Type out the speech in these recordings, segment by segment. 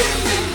Give me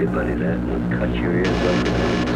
Anybody that will cut your ears off.